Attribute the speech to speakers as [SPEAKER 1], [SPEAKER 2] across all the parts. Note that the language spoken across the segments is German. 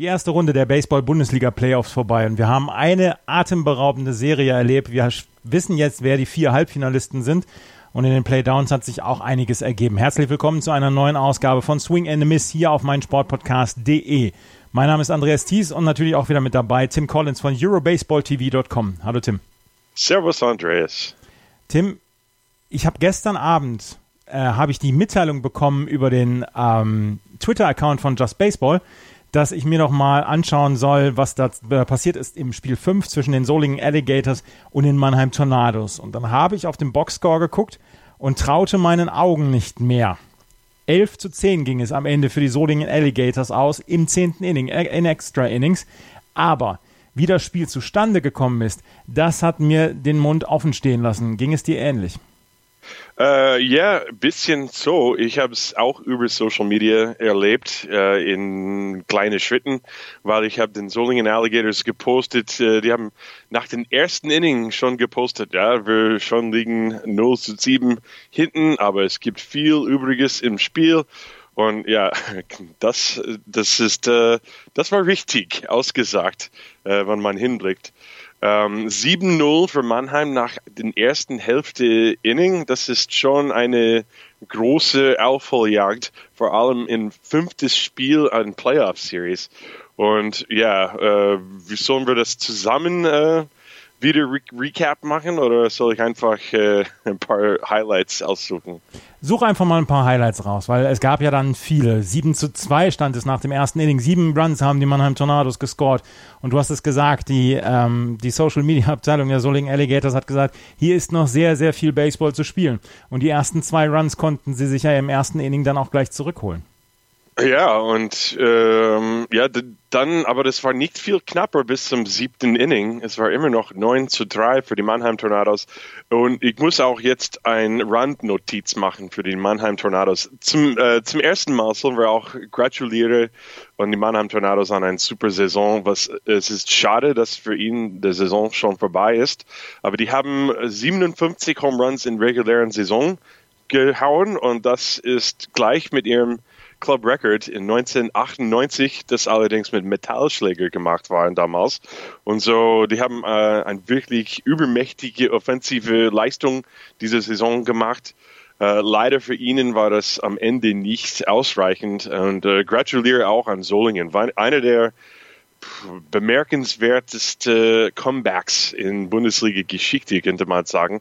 [SPEAKER 1] Die erste Runde der Baseball-Bundesliga-Playoffs vorbei und wir haben eine atemberaubende Serie erlebt. Wir wissen jetzt, wer die vier Halbfinalisten sind und in den Playdowns hat sich auch einiges ergeben. Herzlich willkommen zu einer neuen Ausgabe von Swing and a Miss hier auf meinsportpodcast.de. Mein Name ist Andreas Thies und natürlich auch wieder mit dabei Tim Collins von EuroBaseballTV.com. Hallo Tim.
[SPEAKER 2] Servus Andreas.
[SPEAKER 1] Tim, ich habe gestern Abend äh, habe ich die Mitteilung bekommen über den ähm, Twitter-Account von Just Baseball, dass ich mir noch mal anschauen soll, was da äh, passiert ist im Spiel 5 zwischen den Solingen Alligators und den Mannheim Tornados. Und dann habe ich auf den Boxscore geguckt und traute meinen Augen nicht mehr. 11 zu 10 ging es am Ende für die Solingen Alligators aus im 10. Inning, äh, in Extra Innings. Aber wie das Spiel zustande gekommen ist, das hat mir den Mund offen stehen lassen. Ging es dir ähnlich?
[SPEAKER 2] Uh, ja, bisschen so. Ich habe es auch über Social Media erlebt, uh, in kleinen Schritten, weil ich habe den Solingen Alligators gepostet. Uh, die haben nach dem ersten Inning schon gepostet, ja, wir schon liegen 0 zu 7 hinten, aber es gibt viel Übriges im Spiel. Und ja, das, das ist, das war richtig ausgesagt, wenn man hinblickt. Ähm, 7-0 für Mannheim nach den ersten Hälfte Inning. Das ist schon eine große Aufholjagd, vor allem im fünftes Spiel an Playoff Series. Und ja, äh, wie sollen wir das zusammen äh, wieder Re Recap machen oder soll ich einfach äh, ein paar Highlights aussuchen?
[SPEAKER 1] Such einfach mal ein paar Highlights raus, weil es gab ja dann viele. 7 zu 2 stand es nach dem ersten Inning. Sieben Runs haben die Mannheim Tornados gescored. Und du hast es gesagt, die, ähm, die Social Media Abteilung der Solingen Alligators hat gesagt, hier ist noch sehr, sehr viel Baseball zu spielen. Und die ersten zwei Runs konnten sie sich ja im ersten Inning dann auch gleich zurückholen.
[SPEAKER 2] Ja, und ähm, ja, dann, aber das war nicht viel knapper bis zum siebten Inning. Es war immer noch 9 zu 3 für die Mannheim Tornados. Und ich muss auch jetzt ein Randnotiz machen für die Mannheim Tornados. Zum, äh, zum ersten Mal sollen wir auch gratulieren und die Mannheim Tornados an eine super Saison. Was, es ist schade, dass für ihn die Saison schon vorbei ist. Aber die haben 57 Home Runs in regulären Saison gehauen und das ist gleich mit ihrem Club Record in 1998, das allerdings mit Metallschläger gemacht waren damals. Und so, die haben äh, eine wirklich übermächtige offensive Leistung diese Saison gemacht. Äh, leider für ihnen war das am Ende nicht ausreichend und äh, gratuliere auch an Solingen. Einer der bemerkenswerteste Comebacks in Bundesliga-Geschichte, könnte man sagen.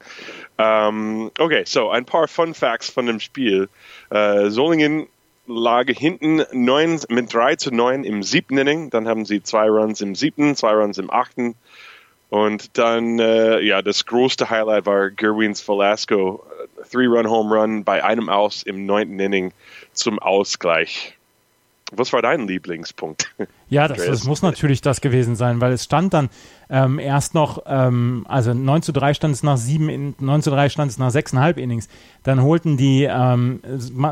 [SPEAKER 2] Ähm, okay, so ein paar Fun Facts von dem Spiel. Äh, Solingen lag hinten 9, mit 3 zu 9 im siebten Inning. Dann haben sie zwei Runs im siebten, zwei Runs im achten. Und dann, äh, ja, das größte Highlight war Gerwins Velasco, Three-Run-Home Run bei einem Aus im neunten Inning zum Ausgleich. Was war dein Lieblingspunkt?
[SPEAKER 1] Ja, das, das, muss natürlich das gewesen sein, weil es stand dann ähm, erst noch, ähm, also 9 zu 3 stand es nach sieben, in, 9 zu 3 stand es nach sechseinhalb Innings. Dann holten die ähm,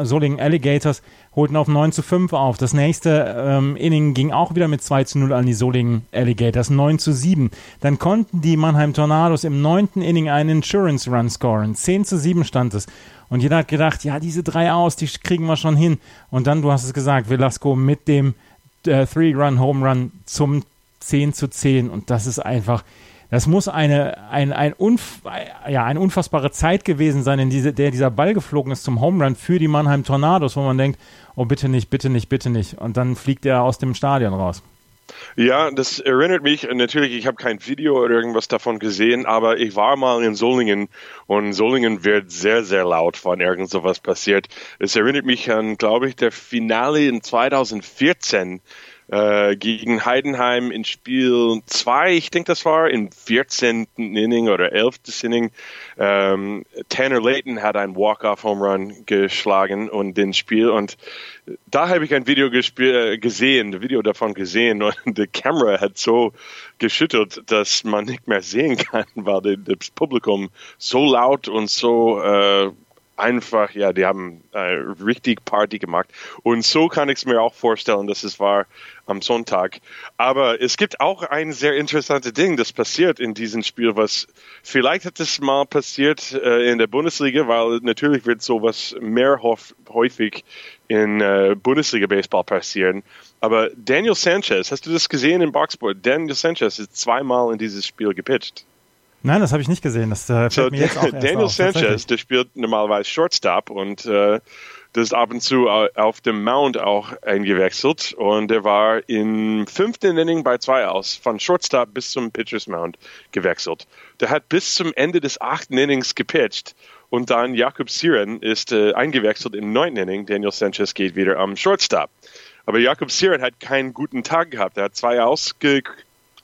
[SPEAKER 1] Solingen Alligators holten auf 9 zu 5 auf. Das nächste ähm, Inning ging auch wieder mit 2 zu 0 an die Solingen Alligators, 9 zu 7. Dann konnten die Mannheim Tornados im neunten Inning einen Insurance Run scoren. 10 zu 7 stand es. Und jeder hat gedacht, ja, diese drei aus, die kriegen wir schon hin. Und dann, du hast es gesagt, Velasco mit dem äh, Three-Run-Home Run zum 10 zu 10. Und das ist einfach, das muss eine, ein, ein, unf ja, eine unfassbare Zeit gewesen sein, in diese, der dieser Ball geflogen ist zum Home Run für die Mannheim Tornados, wo man denkt, oh bitte nicht, bitte nicht, bitte nicht. Und dann fliegt er aus dem Stadion raus.
[SPEAKER 2] Ja, das erinnert mich, natürlich, ich habe kein Video oder irgendwas davon gesehen, aber ich war mal in Solingen und Solingen wird sehr, sehr laut, wenn irgend sowas passiert. Es erinnert mich an, glaube ich, der Finale in 2014 äh, gegen Heidenheim in Spiel 2, ich denke das war im 14. Inning oder 11. Inning. Ähm, Tanner Layton hat einen Walk-Off-Home Run geschlagen und den Spiel und da habe ich ein Video äh, gesehen, ein Video davon gesehen und die Kamera hat so geschüttelt, dass man nicht mehr sehen kann, weil das Publikum so laut und so äh, einfach, ja, die haben äh, richtig Party gemacht. Und so kann ich es mir auch vorstellen, dass es war am Sonntag. Aber es gibt auch ein sehr interessantes Ding, das passiert in diesem Spiel, was vielleicht hat es mal passiert äh, in der Bundesliga, weil natürlich wird sowas mehr häufig in äh, Bundesliga-Baseball passieren. Aber Daniel Sanchez, hast du das gesehen im Boxboard? Daniel Sanchez ist zweimal in dieses Spiel gepitcht.
[SPEAKER 1] Nein, das habe ich nicht gesehen. Das äh,
[SPEAKER 2] so, mir jetzt auch Daniel auf, Sanchez, der spielt normalerweise Shortstop und äh, das ist ab und zu auf dem Mount auch eingewechselt und er war im fünften Inning bei zwei aus, von Shortstop bis zum Pitchers Mount gewechselt. Der hat bis zum Ende des achten Innings gepitcht und dann Jakob Siren ist äh, eingewechselt im neunten Inning. Daniel Sanchez geht wieder am Shortstop. Aber Jakob Siren hat keinen guten Tag gehabt. Er hat zwei, ausge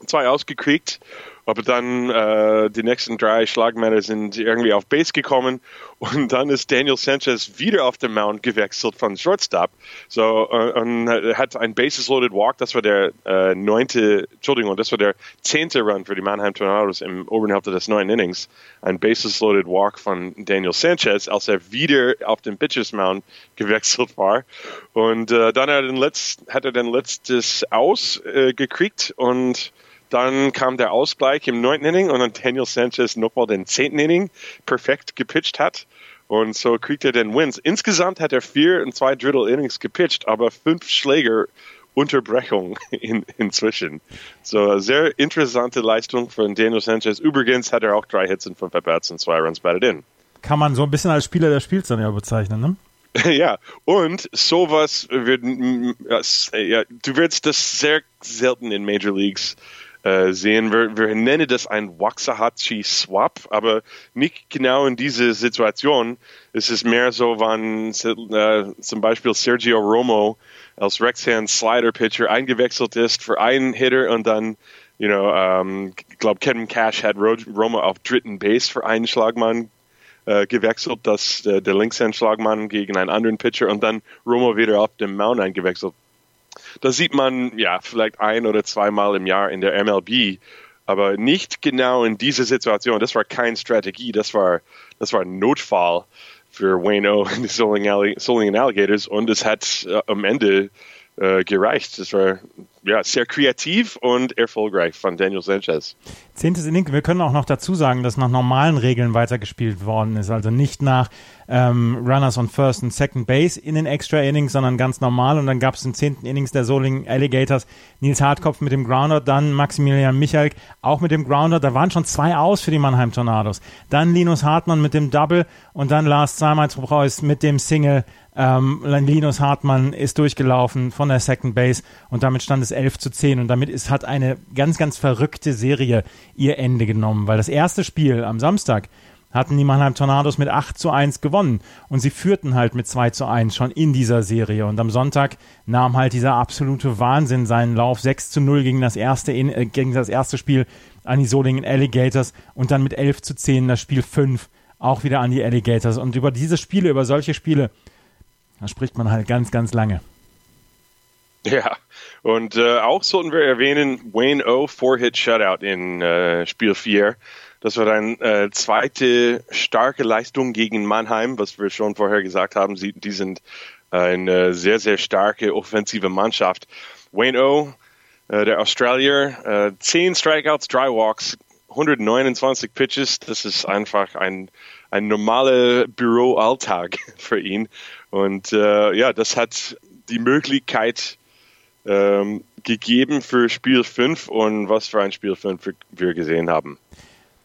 [SPEAKER 2] zwei ausgekriegt aber dann äh, die nächsten drei Schlagmänner sind irgendwie auf Base gekommen und dann ist Daniel Sanchez wieder auf den Mount gewechselt von Shortstop. So äh, und hat ein Bases loaded Walk. Das war der äh, neunte, Entschuldigung, das war der zehnte Run für die Mannheim Tornadoes im oberen Hälfte des neunten Innings. Ein Bases loaded Walk von Daniel Sanchez, als er wieder auf den Pitchers Mount gewechselt war. Und äh, dann hat er, den Letz, hat er den letztes Aus äh, gekriegt und dann kam der Ausgleich im neunten Inning und dann Daniel Sanchez nochmal den zehnten Inning perfekt gepitcht hat. Und so kriegt er den Wins. Insgesamt hat er vier und zwei Drittel Innings gepitcht, aber fünf Schläger Unterbrechung in, inzwischen. So, sehr interessante Leistung von Daniel Sanchez. Übrigens hat er auch drei Hits und fünf At-Bats und zwei Runs batted in.
[SPEAKER 1] Kann man so ein bisschen als Spieler des Spiels dann ja bezeichnen, ne?
[SPEAKER 2] Ja, und sowas wird, ja, du wirst das sehr selten in Major Leagues äh, sehen. Wir, wir nennen das ein Waxahachie-Swap, aber nicht genau in diese Situation. Es ist mehr so, wenn äh, zum Beispiel Sergio Romo als Rexhand Slider Pitcher eingewechselt ist für einen Hitter und dann, you know, um, ich glaube Kevin Cash hat Romo auf dritten Base für einen Schlagmann äh, gewechselt, dass äh, der Linkshand-Schlagmann gegen einen anderen Pitcher und dann Romo wieder auf dem Mount eingewechselt das sieht man ja vielleicht ein oder zweimal im Jahr in der MLB, aber nicht genau in dieser Situation. Das war keine Strategie, das war, das war ein Notfall für Wayne O und die Solingen Alligators und es hat äh, am Ende äh, gereicht. Das war ja, sehr kreativ und erfolgreich von Daniel Sanchez.
[SPEAKER 1] Zehntes Inning, wir können auch noch dazu sagen, dass nach normalen Regeln weitergespielt worden ist. Also nicht nach ähm, Runners on First und Second Base in den Extra Innings, sondern ganz normal. Und dann gab es im zehnten Innings der Solingen Alligators Nils Hartkopf mit dem Grounder, dann Maximilian Michalk auch mit dem Grounder. Da waren schon zwei aus für die Mannheim Tornados. Dann Linus Hartmann mit dem Double und dann Lars Zeimeitz mit dem Single ähm, Linus Hartmann ist durchgelaufen von der Second Base und damit stand es 11 zu 10 und damit ist, hat eine ganz, ganz verrückte Serie ihr Ende genommen, weil das erste Spiel am Samstag hatten die Mannheim Tornados mit 8 zu 1 gewonnen. Und sie führten halt mit 2 zu 1 schon in dieser Serie. Und am Sonntag nahm halt dieser absolute Wahnsinn seinen Lauf. 6 zu 0 gegen das erste, äh, gegen das erste Spiel an die Solingen Alligators. Und dann mit 11 zu 10 das Spiel 5 auch wieder an die Alligators. Und über diese Spiele, über solche Spiele da spricht man halt ganz, ganz lange.
[SPEAKER 2] Ja, und äh, auch sollten wir erwähnen, Wayne O. Four-Hit-Shutout in äh, Spiel 4. Das war eine äh, zweite starke Leistung gegen Mannheim, was wir schon vorher gesagt haben. Sie, die sind eine sehr, sehr starke offensive Mannschaft. Wayne O., äh, der Australier, äh, 10 Strikeouts, 3 Walks, 129 Pitches. Das ist einfach ein, ein normaler Büroalltag für ihn. Und äh, ja, das hat die Möglichkeit ähm, gegeben für Spiel 5 und was für ein Spiel 5 wir gesehen haben.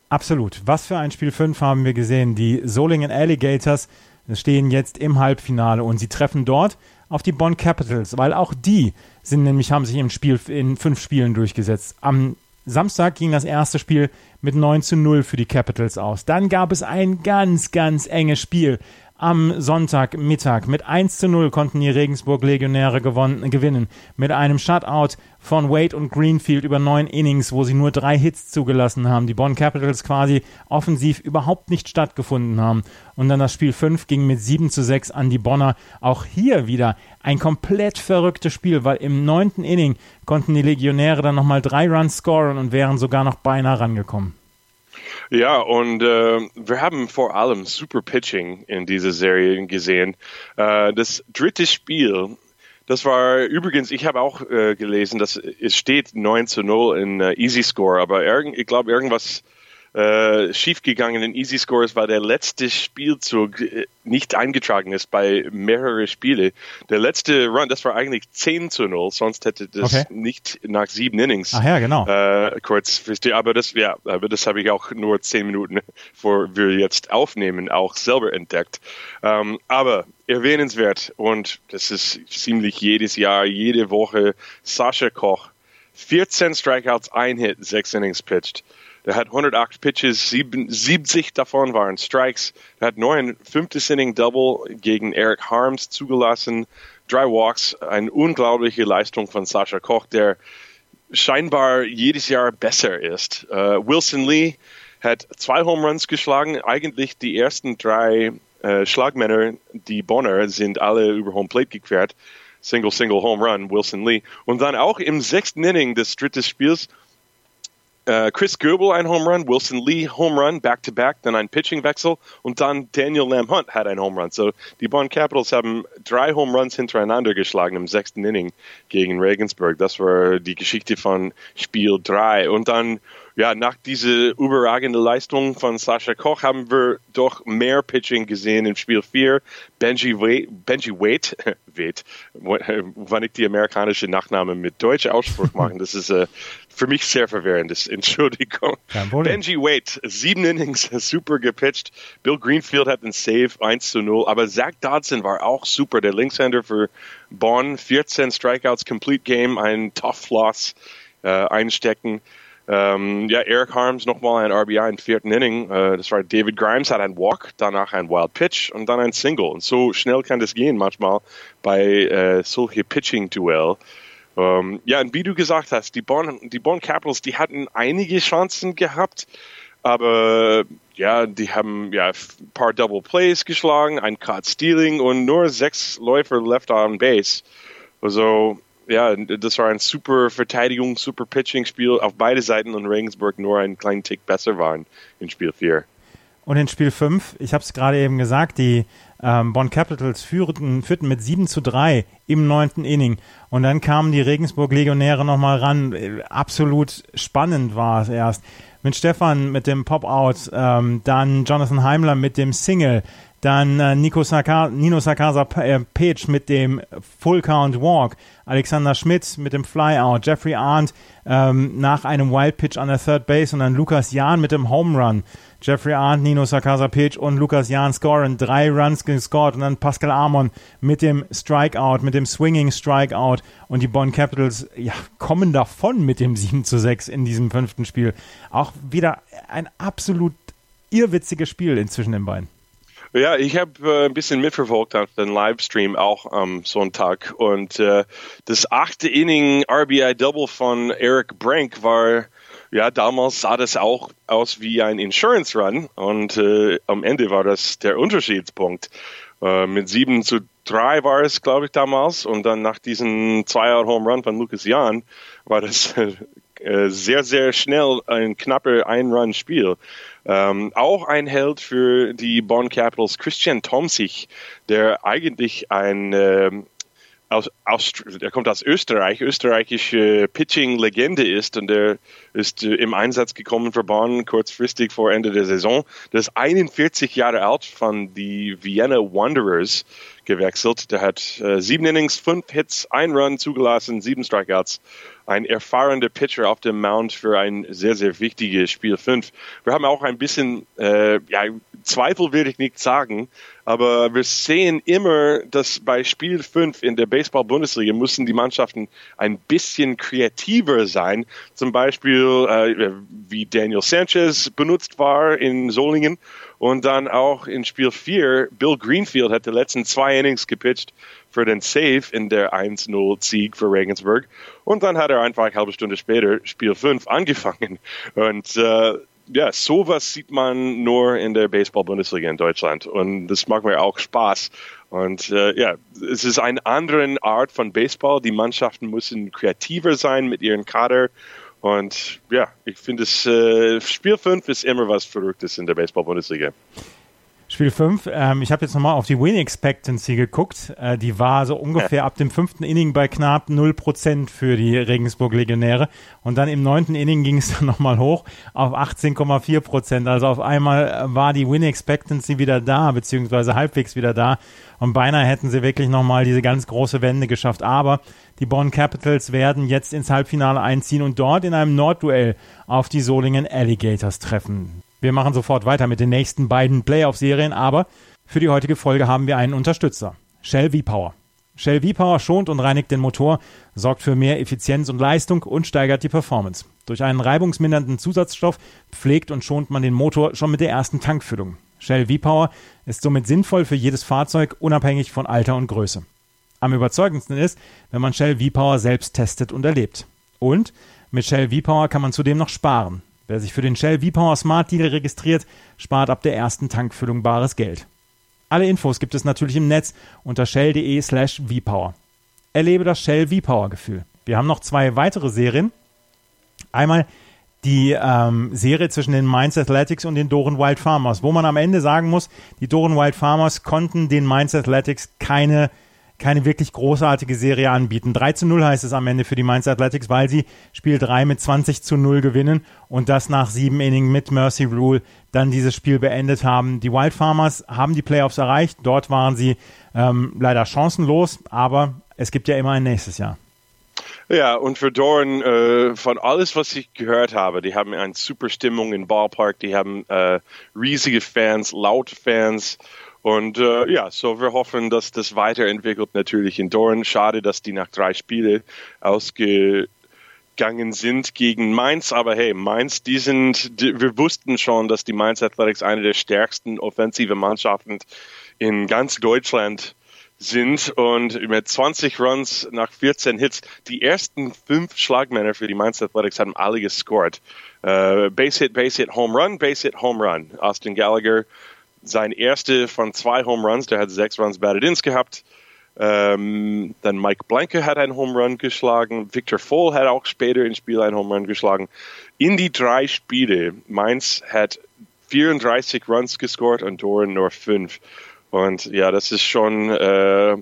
[SPEAKER 1] Absolut. Was für ein Spiel 5 haben wir gesehen? Die Solingen Alligators stehen jetzt im Halbfinale und sie treffen dort auf die Bonn Capitals, weil auch die sind nämlich, haben sich im Spiel in fünf Spielen durchgesetzt. Am Samstag ging das erste Spiel mit 9 zu 0 für die Capitals aus. Dann gab es ein ganz, ganz enges Spiel am Sonntagmittag. Mit 1 zu 0 konnten die Regensburg Legionäre gewonnen, gewinnen. Mit einem Shutout von Wade und Greenfield über neun Innings, wo sie nur drei Hits zugelassen haben. Die Bonn Capitals quasi offensiv überhaupt nicht stattgefunden haben. Und dann das Spiel 5 ging mit 7 zu 6 an die Bonner. Auch hier wieder ein komplett verrücktes Spiel, weil im neunten Inning konnten die Legionäre dann nochmal drei Runs scoren und wären sogar noch beinahe rangekommen.
[SPEAKER 2] Ja, und äh, wir haben vor allem super Pitching in dieser Serie gesehen. Äh, das dritte Spiel, das war übrigens, ich habe auch äh, gelesen, dass es steht 9 zu 0 in äh, Easy Score, aber ich glaube irgendwas äh, schiefgegangenen Easy Scores war der letzte Spielzug äh, nicht eingetragen ist bei mehreren Spiele. Der letzte Run, das war eigentlich 10 zu 0, sonst hätte das okay. nicht nach sieben Innings.
[SPEAKER 1] Ach ja, genau.
[SPEAKER 2] Äh, kurz, aber das, ja, aber das habe ich auch nur zehn Minuten, vor wir jetzt aufnehmen, auch selber entdeckt. Ähm, aber erwähnenswert und das ist ziemlich jedes Jahr, jede Woche Sascha Koch. 14 Strikeouts, ein Hit, sechs Innings pitched. Der hat 108 Pitches, 70 davon waren Strikes. Er hat nur ein fünftes Inning Double gegen Eric Harms zugelassen. Drei Walks, eine unglaubliche Leistung von Sascha Koch, der scheinbar jedes Jahr besser ist. Uh, Wilson Lee hat zwei Home Runs geschlagen. Eigentlich die ersten drei äh, Schlagmänner, die Bonner, sind alle über Home Plate gequert. Single, Single, Home Run, Wilson Lee. Und dann auch im sechsten Inning des dritten Spiels äh, Chris Goebel ein Home Run, Wilson Lee Home Run, back-to-back, dann ein Pitching-Wechsel und dann Daniel Lamb Hunt hat ein Home Run. So, die Bonn Capitals haben drei Home Runs hintereinander geschlagen im sechsten Inning gegen Regensburg. Das war die Geschichte von Spiel 3. Und dann ja, nach dieser überragenden Leistung von Sascha Koch haben wir doch mehr Pitching gesehen im Spiel 4. Benji Wade, Benji Wade, Wade, wann ich die amerikanische Nachname mit deutscher Ausspruch machen, das ist äh, für mich sehr verwirrend, das, Entschuldigung. Benji Wade, sieben Innings, super gepitcht. Bill Greenfield hat einen Save, 1 zu 0, aber Zach Dodson war auch super, der Linkshänder für Bonn, 14 Strikeouts, Complete Game, ein Tough Loss äh, einstecken. Ähm, ja, Eric Harms nochmal ein RBI im vierten Inning. Äh, das war David Grimes hat einen Walk, danach ein Wild Pitch und dann ein Single. Und so schnell kann das gehen manchmal bei äh, solche Pitching-Duell. Ähm, ja, und wie du gesagt hast, die Bonn, die Bonn Capitals, die hatten einige Chancen gehabt, aber ja, die haben ja ein paar Double Plays geschlagen, ein Cut Stealing und nur sechs Läufer left on base. Also ja, das war ein super Verteidigung, super Pitching-Spiel auf beide Seiten und Regensburg nur einen kleinen Tick besser waren in Spiel 4.
[SPEAKER 1] Und in Spiel 5, ich habe es gerade eben gesagt, die ähm, Bonn Capitals führten, führten mit 7 zu 3 im neunten Inning. Und dann kamen die Regensburg Legionäre nochmal ran. Absolut spannend war es erst. Mit Stefan mit dem Pop-Out, ähm, dann Jonathan Heimler mit dem Single, dann äh, Nico Saka, Nino Sakasa äh, Page mit dem Full Count Walk. Alexander Schmidt mit dem Flyout. Jeffrey Arndt ähm, nach einem Wild Pitch an der Third Base und dann Lukas Jahn mit dem Home Run. Jeffrey Arndt, Nino Sakasa Page und Lukas Jahn scoren. Drei Runs gescored und dann Pascal Amon mit dem Strikeout, mit dem Swinging Strikeout und die Bonn Capitals ja, kommen davon mit dem 7 zu 6 in diesem fünften Spiel. Auch wieder ein absolut irrwitziges Spiel inzwischen den beiden.
[SPEAKER 2] Ja, ich habe äh, ein bisschen mitverfolgt auf den Livestream auch am Sonntag und äh, das achte Inning RBI Double von Eric Brank war ja damals sah das auch aus wie ein Insurance Run und äh, am Ende war das der Unterschiedspunkt. Äh, mit 7 zu 3 war es, glaube ich, damals und dann nach diesem Zweier Home Run von Lucas Jahn war das äh, sehr, sehr schnell ein knapper Ein-Run-Spiel. Ähm, auch ein Held für die Bonn Capitals, Christian Tomsich, der eigentlich ein äh, aus, aus, der kommt aus Österreich, österreichische Pitching-Legende ist und der ist äh, im Einsatz gekommen für Bonn kurzfristig vor Ende der Saison. Der ist 41 Jahre alt von die Vienna Wanderers gewechselt. Der hat äh, sieben Innings, fünf Hits, ein Run zugelassen, sieben Strikeouts ein erfahrener Pitcher auf dem Mount für ein sehr, sehr wichtiges Spiel 5. Wir haben auch ein bisschen, äh, ja, Zweifel will ich nicht sagen, aber wir sehen immer, dass bei Spiel 5 in der Baseball-Bundesliga müssen die Mannschaften ein bisschen kreativer sein. Zum Beispiel, äh, wie Daniel Sanchez benutzt war in Solingen Und dann auch in Spiel 4, Bill Greenfield hat die letzten zwei Innings gepitcht für den Save in der 1-0-Sieg für Regensburg. Und dann hat er einfach eine halbe Stunde später Spiel 5 angefangen. Und äh, ja, sowas sieht man nur in der Baseball-Bundesliga in Deutschland. Und das macht mir auch Spaß. Und äh, ja, es ist eine andere Art von Baseball. Die Mannschaften müssen kreativer sein mit ihren Kader. Und ja, ich finde es, äh, Spiel 5 ist immer was Verrücktes in der Baseball-Bundesliga.
[SPEAKER 1] Spiel 5, ähm, ich habe jetzt nochmal auf die Win Expectancy geguckt. Äh, die war so ungefähr ab dem fünften Inning bei knapp 0% für die Regensburg Legionäre. Und dann im neunten Inning ging es dann nochmal hoch auf 18,4%. Also auf einmal war die Win Expectancy wieder da, beziehungsweise halbwegs wieder da. Und beinahe hätten sie wirklich nochmal diese ganz große Wende geschafft. Aber die Bonn Capitals werden jetzt ins Halbfinale einziehen und dort in einem Nordduell auf die Solingen Alligators treffen. Wir machen sofort weiter mit den nächsten beiden Playoff-Serien, aber für die heutige Folge haben wir einen Unterstützer. Shell V-Power. Shell V-Power schont und reinigt den Motor, sorgt für mehr Effizienz und Leistung und steigert die Performance. Durch einen reibungsmindernden Zusatzstoff pflegt und schont man den Motor schon mit der ersten Tankfüllung. Shell V-Power ist somit sinnvoll für jedes Fahrzeug, unabhängig von Alter und Größe. Am überzeugendsten ist, wenn man Shell V-Power selbst testet und erlebt. Und mit Shell V-Power kann man zudem noch sparen. Wer sich für den Shell V-Power Smart Deal registriert, spart ab der ersten Tankfüllung bares Geld. Alle Infos gibt es natürlich im Netz unter shell.de slash vpower. Erlebe das Shell V-Power Gefühl. Wir haben noch zwei weitere Serien. Einmal die ähm, Serie zwischen den Mainz Athletics und den Doren Wild Farmers, wo man am Ende sagen muss, die Doren Wild Farmers konnten den Mainz Athletics keine keine wirklich großartige Serie anbieten. 3 zu 0 heißt es am Ende für die Mainz Athletics, weil sie Spiel 3 mit 20 zu 0 gewinnen und das nach sieben Innings mit Mercy Rule dann dieses Spiel beendet haben. Die Wild Farmers haben die Playoffs erreicht. Dort waren sie ähm, leider chancenlos, aber es gibt ja immer ein nächstes Jahr.
[SPEAKER 2] Ja, und für Doran, äh, von alles, was ich gehört habe, die haben eine super Stimmung im Ballpark, die haben äh, riesige Fans, laute Fans und äh, ja, so wir hoffen, dass das weiterentwickelt natürlich in Dorn. Schade, dass die nach drei Spielen ausgegangen sind gegen Mainz, aber hey, Mainz, die sind, die, wir wussten schon, dass die Mainz Athletics eine der stärksten offensive Mannschaften in ganz Deutschland sind und mit 20 Runs nach 14 Hits, die ersten fünf Schlagmänner für die Mainz Athletics haben alle gescored. Uh, base Hit, Base Hit, Home Run, Base Hit, Home Run. Austin Gallagher sein erste von zwei Home Runs, der hat sechs Runs batted ins gehabt. Ähm, dann Mike Blanke hat einen Home Run geschlagen. Victor Voll hat auch später im Spiel einen Home Run geschlagen. In die drei Spiele, Mainz hat 34 Runs gescored und Doran nur fünf. Und ja, das ist schon äh,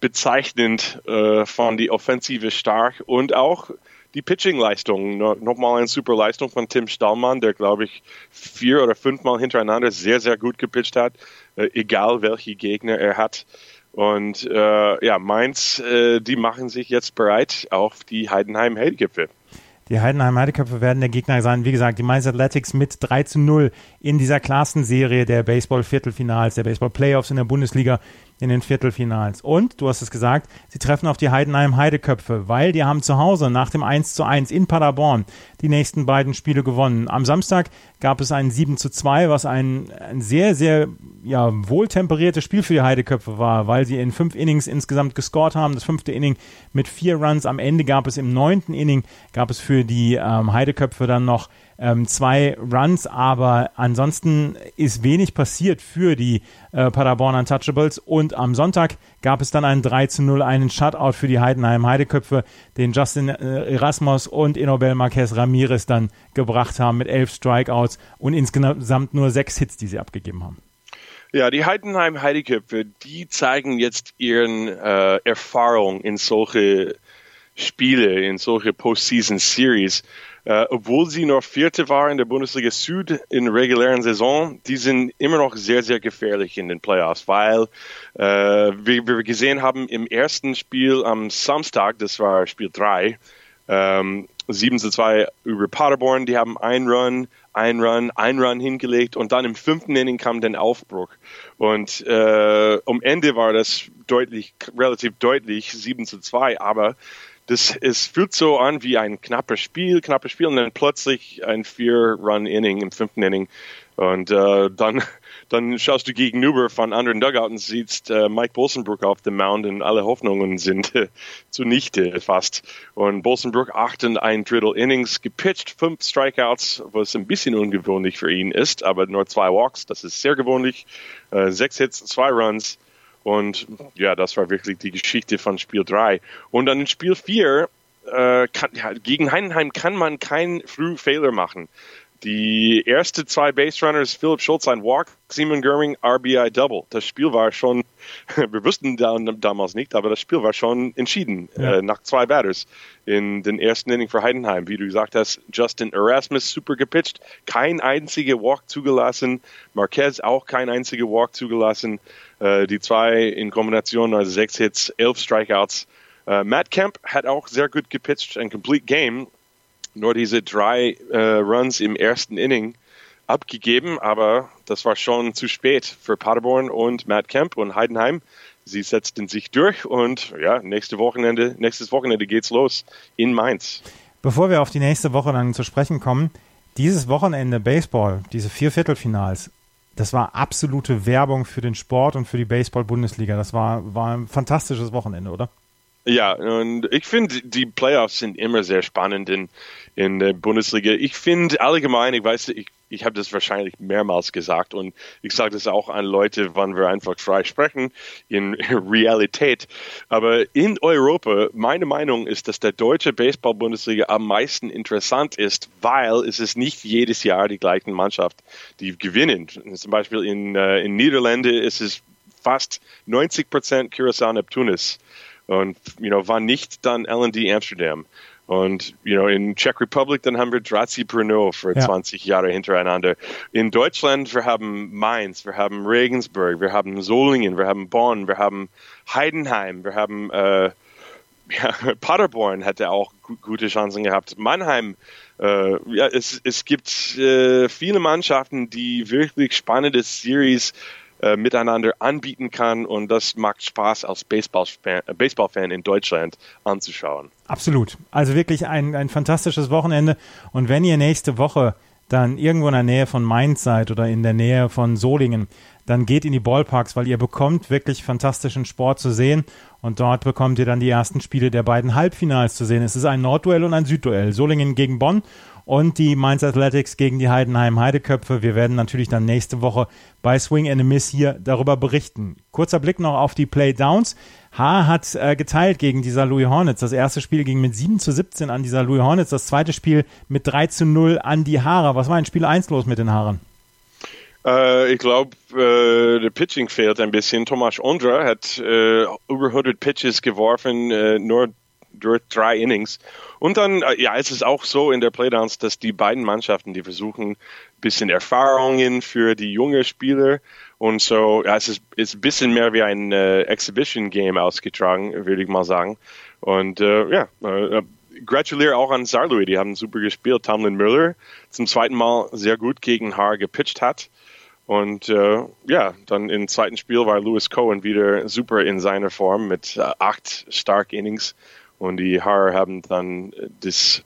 [SPEAKER 2] bezeichnend äh, von die Offensive stark und auch die Pitching-Leistung. Nochmal eine super Leistung von Tim Stallmann, der, glaube ich, vier oder fünfmal hintereinander sehr, sehr gut gepitcht hat, äh, egal welche Gegner er hat. Und äh, ja, Mainz, äh, die machen sich jetzt bereit auf die Heidenheim-Heldgipfel.
[SPEAKER 1] Die Heidenheim-Heideköpfe werden der Gegner sein. Wie gesagt, die Mainz Athletics mit 3 zu 0 in dieser Klassenserie der Baseball-Viertelfinals, der Baseball-Playoffs in der Bundesliga in den Viertelfinals. Und, du hast es gesagt, sie treffen auf die Heidenheim Heideköpfe, weil die haben zu Hause nach dem 1 zu 1 in Paderborn die nächsten beiden Spiele gewonnen. Am Samstag gab es ein 7 zu 2, was ein, ein sehr, sehr ja, wohltemperiertes Spiel für die Heideköpfe war, weil sie in fünf Innings insgesamt gescored haben. Das fünfte Inning mit vier Runs. Am Ende gab es im neunten Inning, gab es für die ähm, Heideköpfe dann noch ähm, zwei Runs, aber ansonsten ist wenig passiert für die äh, Paderborn Untouchables und am Sonntag gab es dann einen 3 zu 0, einen Shutout für die Heidenheim Heideköpfe, den Justin äh, Erasmus und Enobel Marquez Ramirez dann gebracht haben mit elf Strikeouts und insgesamt nur sechs Hits, die sie abgegeben haben.
[SPEAKER 2] Ja, die Heidenheim Heideköpfe, die zeigen jetzt ihren äh, Erfahrung in solche Spiele, in solche Postseason Series. Uh, obwohl sie noch Vierte war in der Bundesliga Süd in der regulären Saison, die sind immer noch sehr, sehr gefährlich in den Playoffs, weil uh, wie wir gesehen haben im ersten Spiel am Samstag, das war Spiel 3, ähm, 7 zu 2 über Paderborn, die haben ein Run, ein Run, ein Run hingelegt und dann im fünften Inning kam der Aufbruch. Und äh, am Ende war das deutlich, relativ deutlich 7 zu 2, aber das, es fühlt so an wie ein knappes Spiel, knappes Spiel und dann plötzlich ein Vier-Run-Inning im fünften Inning. Und äh, dann, dann schaust du gegenüber von anderen Dugout und siehst äh, Mike Bolsenbrook auf dem Mound und alle Hoffnungen sind äh, zunichte fast. Und Bolsenbrook acht und ein Drittel Innings gepitcht, fünf Strikeouts, was ein bisschen ungewöhnlich für ihn ist, aber nur zwei Walks, das ist sehr gewöhnlich. Äh, sechs Hits, zwei Runs. Und ja, das war wirklich die Geschichte von Spiel 3. Und dann in Spiel 4 äh, kann, ja, gegen Heidenheim kann man keinen Frühfehler machen. Die erste zwei Base Runners, Philipp Schulz ein Walk, Simon Görming RBI Double. Das Spiel war schon, wir wussten da, damals nicht, aber das Spiel war schon entschieden ja. äh, nach zwei Batters in den ersten Inning für Heidenheim. Wie du gesagt hast, Justin Erasmus super gepitcht, kein einziger Walk zugelassen, Marquez auch kein einziger Walk zugelassen. Äh, die zwei in Kombination, also sechs Hits, elf Strikeouts. Äh, Matt Kemp hat auch sehr gut gepitcht, ein Complete Game nur diese drei äh, Runs im ersten Inning abgegeben, aber das war schon zu spät für Paderborn und Matt Kemp und Heidenheim. Sie setzten sich durch und ja, nächste Wochenende, nächstes Wochenende geht's los in Mainz.
[SPEAKER 1] Bevor wir auf die nächste Woche dann zu sprechen kommen, dieses Wochenende Baseball, diese vier Viertelfinals, das war absolute Werbung für den Sport und für die Baseball-Bundesliga. Das war, war ein fantastisches Wochenende, oder?
[SPEAKER 2] Ja, und ich finde, die Playoffs sind immer sehr spannend in, in der Bundesliga. Ich finde allgemein, ich weiß, ich, ich habe das wahrscheinlich mehrmals gesagt und ich sage das auch an Leute, wann wir einfach frei sprechen, in Realität. Aber in Europa, meine Meinung ist, dass der deutsche Baseball-Bundesliga am meisten interessant ist, weil es ist nicht jedes Jahr die gleichen Mannschaft, die gewinnen. Zum Beispiel in, äh, in Niederlande ist es fast 90 Prozent Curaçao Neptunus und you know, war nicht dann LND Amsterdam. Und you know, in Czech Republic dann haben wir Drazi Brno für ja. 20 Jahre hintereinander. In Deutschland wir haben Mainz, wir haben Regensburg, wir haben Solingen, wir haben Bonn, wir haben Heidenheim, wir haben äh, ja, Paderborn hatte auch gute Chancen gehabt. Mannheim, äh, ja, es, es gibt äh, viele Mannschaften, die wirklich spannende Series äh, miteinander anbieten kann und das macht Spaß als Baseballfan, äh, Baseballfan in Deutschland anzuschauen.
[SPEAKER 1] Absolut. Also wirklich ein, ein fantastisches Wochenende und wenn ihr nächste Woche dann irgendwo in der Nähe von Mainz seid oder in der Nähe von Solingen, dann geht in die Ballparks, weil ihr bekommt wirklich fantastischen Sport zu sehen und dort bekommt ihr dann die ersten Spiele der beiden Halbfinals zu sehen. Es ist ein Nordduell und ein Südduell. Solingen gegen Bonn und die Mainz Athletics gegen die Heidenheim Heideköpfe. Wir werden natürlich dann nächste Woche bei Swing and a Miss hier darüber berichten. Kurzer Blick noch auf die Playdowns. H hat äh, geteilt gegen die Louis Hornets. Das erste Spiel ging mit 7 zu 17 an die Louis Hornets, das zweite Spiel mit 3 zu 0 an die Haarer. Was war in Spiel 1 los mit den Haaren?
[SPEAKER 2] Äh, ich glaube, äh, der Pitching fehlt ein bisschen. Tomas Ondra hat äh, über 100 Pitches geworfen, äh, nur durch drei Innings. Und dann, äh, ja, es ist auch so in der Playdowns, dass die beiden Mannschaften, die versuchen, ein bisschen Erfahrungen für die jungen Spieler und so, ja, es ist, ist ein bisschen mehr wie ein äh, Exhibition-Game ausgetragen, würde ich mal sagen. Und äh, ja, äh, äh gratuliere auch an Sarlouis, die haben super gespielt. Tomlin Müller zum zweiten Mal sehr gut gegen Haar gepitcht hat. Und äh, ja, dann im zweiten Spiel war Lewis Cohen wieder super in seiner Form mit äh, acht Stark Innings und die Haare haben dann das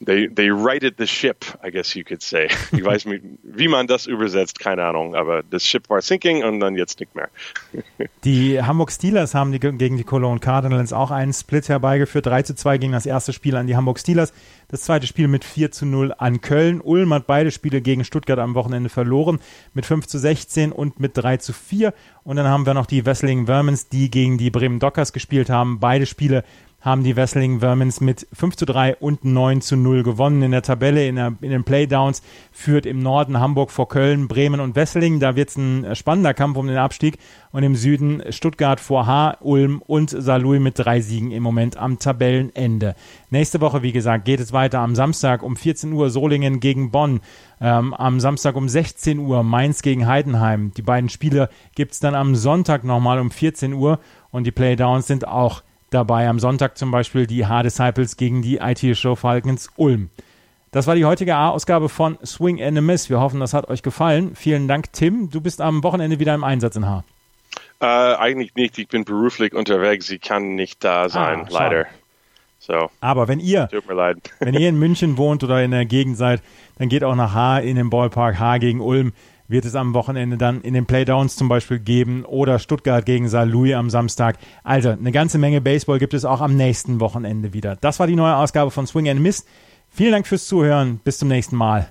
[SPEAKER 2] They, they righted the ship, I guess you could say. Ich weiß nicht, wie man das übersetzt, keine Ahnung, aber das Ship war sinking und dann jetzt nicht mehr.
[SPEAKER 1] Die Hamburg Steelers haben die, gegen die Cologne Cardinals auch einen Split herbeigeführt. 3 zu 2 gegen das erste Spiel an die Hamburg Steelers. Das zweite Spiel mit 4 zu 0 an Köln. Ulm hat beide Spiele gegen Stuttgart am Wochenende verloren. Mit 5 zu 16 und mit 3 zu 4. Und dann haben wir noch die Wesseling Vermins, die gegen die Bremen Dockers gespielt haben. Beide Spiele haben die Wrestling Vermins mit 5 zu 3 und 9 zu 0 gewonnen. In der Tabelle, in, der, in den Playdowns führt im Norden Hamburg vor Köln, Bremen und Wesseling. Da wird es ein spannender Kampf um den Abstieg. Und im Süden Stuttgart vor H, Ulm und Saarlouis mit drei Siegen im Moment am Tabellenende. Nächste Woche, wie gesagt, geht es weiter am Samstag um 14 Uhr Solingen gegen Bonn. Ähm, am Samstag um 16 Uhr Mainz gegen Heidenheim. Die beiden Spiele gibt es dann am Sonntag nochmal um 14 Uhr. Und die Playdowns sind auch dabei. Am Sonntag zum Beispiel die H-Disciples gegen die IT-Show Falcons Ulm. Das war die heutige A-Ausgabe von Swing and a Miss. Wir hoffen, das hat euch gefallen. Vielen Dank, Tim. Du bist am Wochenende wieder im Einsatz in H.
[SPEAKER 2] Äh, eigentlich nicht. Ich bin beruflich unterwegs. Ich kann nicht da sein, ah, leider. So,
[SPEAKER 1] Aber wenn ihr, wenn ihr in München wohnt oder in der Gegend seid, dann geht auch nach Haar in den Ballpark. Haar gegen Ulm wird es am Wochenende dann in den Playdowns zum Beispiel geben oder Stuttgart gegen St. Louis am Samstag. Also eine ganze Menge Baseball gibt es auch am nächsten Wochenende wieder. Das war die neue Ausgabe von Swing and Miss. Vielen Dank fürs Zuhören. Bis zum nächsten Mal.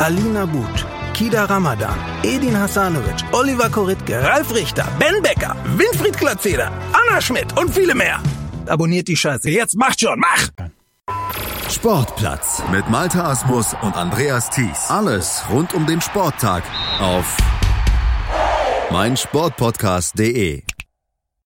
[SPEAKER 3] Alina But, Kida Ramadan, Edin Hasanovic, Oliver Koritke, Ralf Richter, Ben Becker, Winfried Glatzeder, Anna Schmidt und viele mehr. Abonniert die Scheiße. Jetzt macht schon, mach!
[SPEAKER 4] Sportplatz mit Malta Asmus und Andreas Thies. Alles rund um den Sporttag auf meinsportpodcast.de.